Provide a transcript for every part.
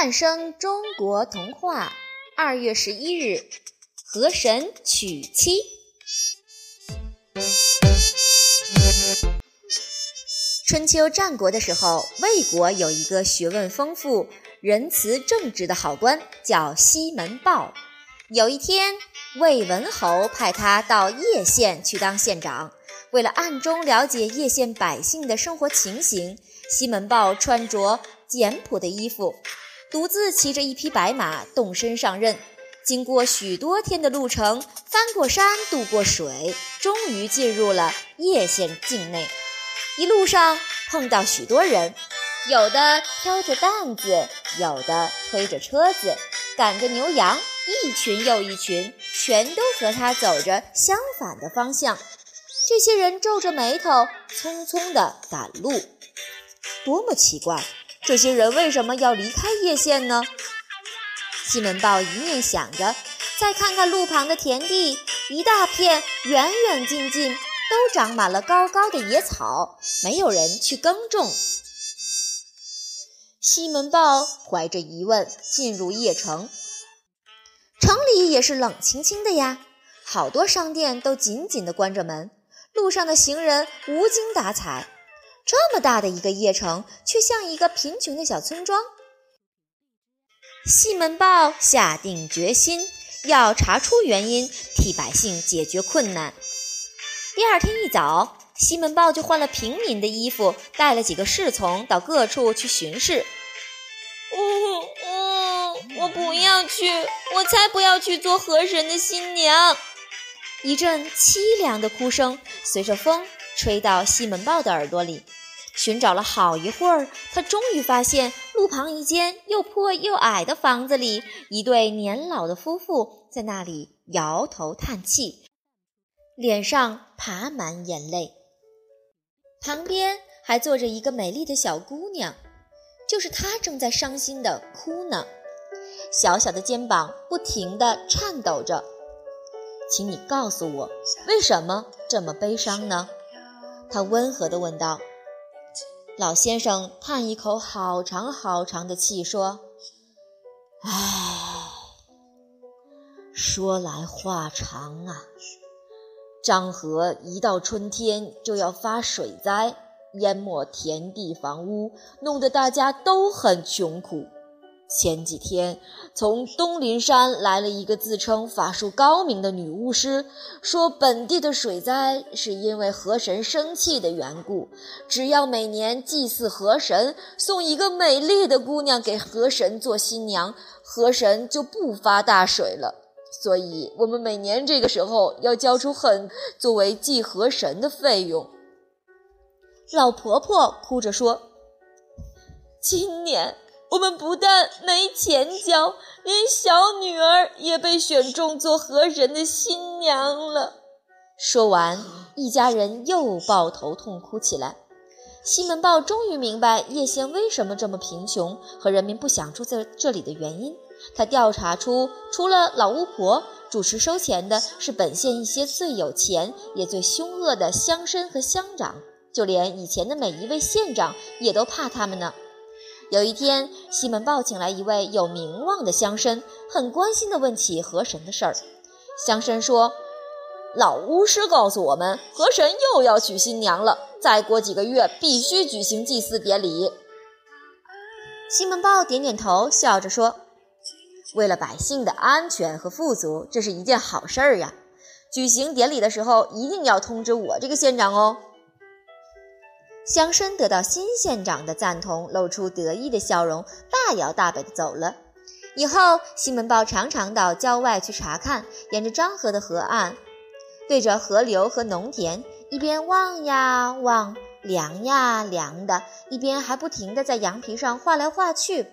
汉生中国童话，二月十一日，河神娶妻。春秋战国的时候，魏国有一个学问丰富、仁慈正直的好官，叫西门豹。有一天，魏文侯派他到叶县去当县长。为了暗中了解叶县百姓的生活情形，西门豹穿着简朴的衣服。独自骑着一匹白马动身上任，经过许多天的路程，翻过山，渡过水，终于进入了叶县境内。一路上碰到许多人，有的挑着担子，有的推着车子，赶着牛羊，一群又一群，全都和他走着相反的方向。这些人皱着眉头，匆匆地赶路，多么奇怪！这些人为什么要离开叶县呢？西门豹一面想着，再看看路旁的田地，一大片，远远近近都长满了高高的野草，没有人去耕种。西门豹怀着疑问进入邺城，城里也是冷清清的呀，好多商店都紧紧地关着门，路上的行人无精打采。这么大的一个邺城，却像一个贫穷的小村庄。西门豹下定决心要查出原因，替百姓解决困难。第二天一早，西门豹就换了平民的衣服，带了几个侍从到各处去巡视。呜呜，我不要去，我才不要去做河神的新娘！一阵凄凉的哭声随着风吹到西门豹的耳朵里。寻找了好一会儿，他终于发现路旁一间又破又矮的房子里，一对年老的夫妇在那里摇头叹气，脸上爬满眼泪。旁边还坐着一个美丽的小姑娘，就是她正在伤心的哭呢，小小的肩膀不停地颤抖着。请你告诉我，为什么这么悲伤呢？她温和地问道。老先生叹一口好长好长的气，说：“唉，说来话长啊。漳河一到春天就要发水灾，淹没田地房屋，弄得大家都很穷苦。”前几天，从东林山来了一个自称法术高明的女巫师，说本地的水灾是因为河神生气的缘故。只要每年祭祀河神，送一个美丽的姑娘给河神做新娘，河神就不发大水了。所以，我们每年这个时候要交出很作为祭河神的费用。老婆婆哭着说：“今年。”我们不但没钱交，连小女儿也被选中做河神的新娘了。说完，一家人又抱头痛哭起来。西门豹终于明白叶县为什么这么贫穷和人民不想住在这里的原因。他调查出，除了老巫婆，主持收钱的是本县一些最有钱也最凶恶的乡绅和乡长，就连以前的每一位县长也都怕他们呢。有一天，西门豹请来一位有名望的乡绅，很关心地问起河神的事儿。乡绅说：“老巫师告诉我们，河神又要娶新娘了，再过几个月必须举行祭祀典礼。”西门豹点点头，笑着说：“为了百姓的安全和富足，这是一件好事儿呀！举行典礼的时候，一定要通知我这个县长哦。”乡绅得到新县长的赞同，露出得意的笑容，大摇大摆地走了。以后，西门豹常常到郊外去查看，沿着漳河的河岸，对着河流和农田，一边望呀望，量呀量的，一边还不停地在羊皮上画来画去。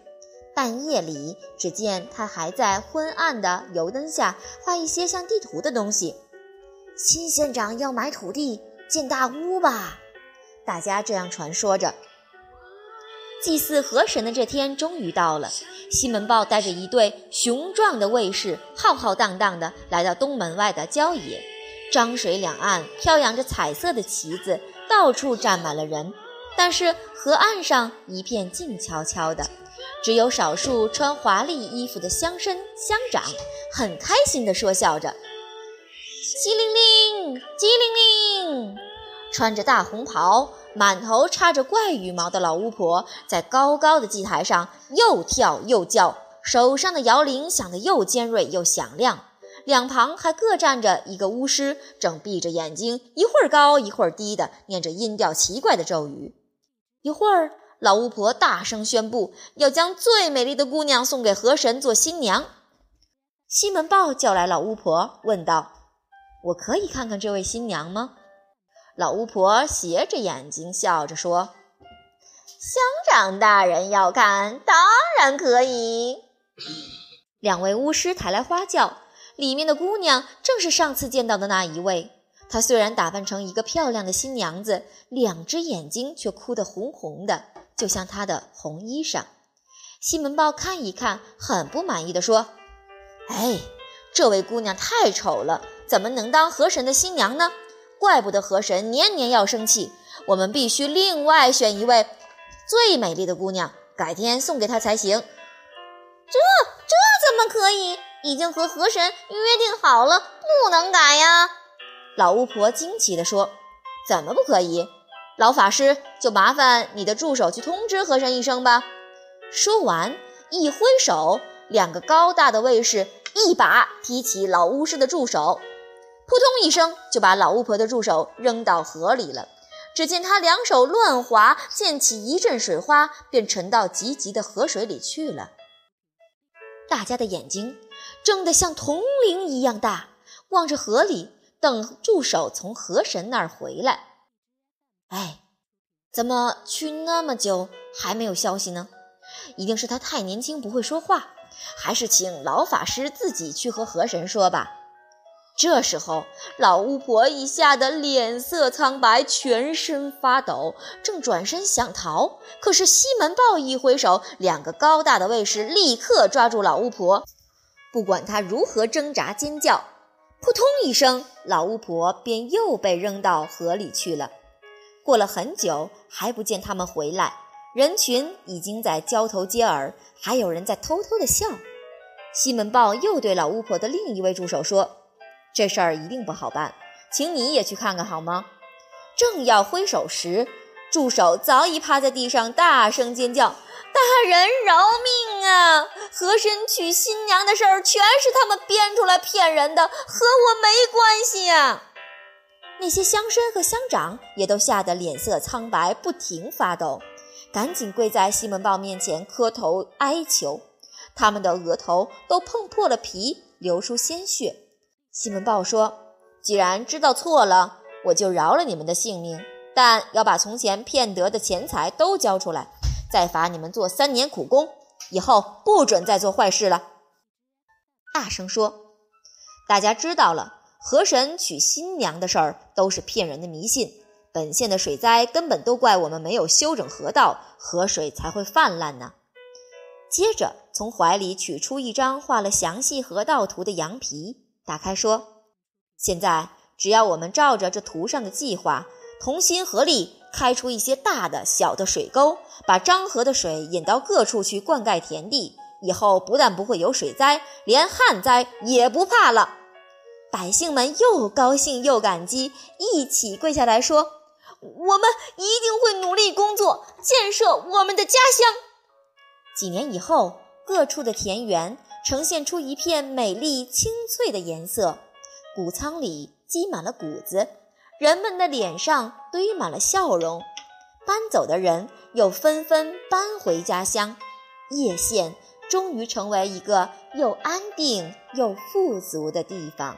半夜里，只见他还在昏暗的油灯下画一些像地图的东西。新县长要买土地建大屋吧？大家这样传说着。祭祀河神的这天终于到了，西门豹带着一队雄壮的卫士，浩浩荡荡地来到东门外的郊野。漳水两岸飘扬着彩色的旗子，到处站满了人，但是河岸上一片静悄悄的，只有少数穿华丽衣服的乡绅乡长很开心地说笑着：“机灵灵，机灵灵！”穿着大红袍、满头插着怪羽毛的老巫婆在高高的祭台上又跳又叫，手上的摇铃响得又尖锐又响亮。两旁还各站着一个巫师，正闭着眼睛，一会儿高一会儿低的念着音调奇怪的咒语。一会儿，老巫婆大声宣布要将最美丽的姑娘送给河神做新娘。西门豹叫来老巫婆，问道：“我可以看看这位新娘吗？”老巫婆斜着眼睛笑着说：“乡长大人要看，当然可以。”两位巫师抬来花轿，里面的姑娘正是上次见到的那一位。她虽然打扮成一个漂亮的新娘子，两只眼睛却哭得红红的，就像她的红衣裳。西门豹看一看，很不满意地说：“哎，这位姑娘太丑了，怎么能当河神的新娘呢？”怪不得河神年年要生气，我们必须另外选一位最美丽的姑娘，改天送给她才行。这这怎么可以？已经和河神约定好了，不能改呀！老巫婆惊奇地说：“怎么不可以？老法师，就麻烦你的助手去通知河神一声吧。”说完，一挥手，两个高大的卫士一把提起老巫师的助手。扑通一声，就把老巫婆的助手扔到河里了。只见他两手乱划，溅起一阵水花，便沉到急急的河水里去了。大家的眼睛睁得像铜铃一样大，望着河里，等助手从河神那儿回来。哎，怎么去那么久还没有消息呢？一定是他太年轻，不会说话，还是请老法师自己去和河神说吧。这时候，老巫婆已吓得脸色苍白，全身发抖，正转身想逃。可是西门豹一挥手，两个高大的卫士立刻抓住老巫婆。不管她如何挣扎尖叫，扑通一声，老巫婆便又被扔到河里去了。过了很久，还不见他们回来，人群已经在交头接耳，还有人在偷偷的笑。西门豹又对老巫婆的另一位助手说。这事儿一定不好办，请你也去看看好吗？正要挥手时，助手早已趴在地上，大声尖叫：“大人饶命啊！和珅娶新娘的事儿全是他们编出来骗人的，和我没关系呀！”那些乡绅和乡长也都吓得脸色苍白，不停发抖，赶紧跪在西门豹面前磕头哀求，他们的额头都碰破了皮，流出鲜血。西门豹说：“既然知道错了，我就饶了你们的性命，但要把从前骗得的钱财都交出来，再罚你们做三年苦工，以后不准再做坏事了。”大声说：“大家知道了，河神娶新娘的事儿都是骗人的迷信。本县的水灾根本都怪我们没有修整河道，河水才会泛滥呢。”接着从怀里取出一张画了详细河道图的羊皮。打开说：“现在只要我们照着这图上的计划，同心合力，开出一些大的、小的水沟，把漳河的水引到各处去灌溉田地，以后不但不会有水灾，连旱灾也不怕了。”百姓们又高兴又感激，一起跪下来说：“我们一定会努力工作，建设我们的家乡。”几年以后，各处的田园。呈现出一片美丽清脆的颜色，谷仓里积满了谷子，人们的脸上堆满了笑容。搬走的人又纷纷搬回家乡，叶县终于成为一个又安定又富足的地方。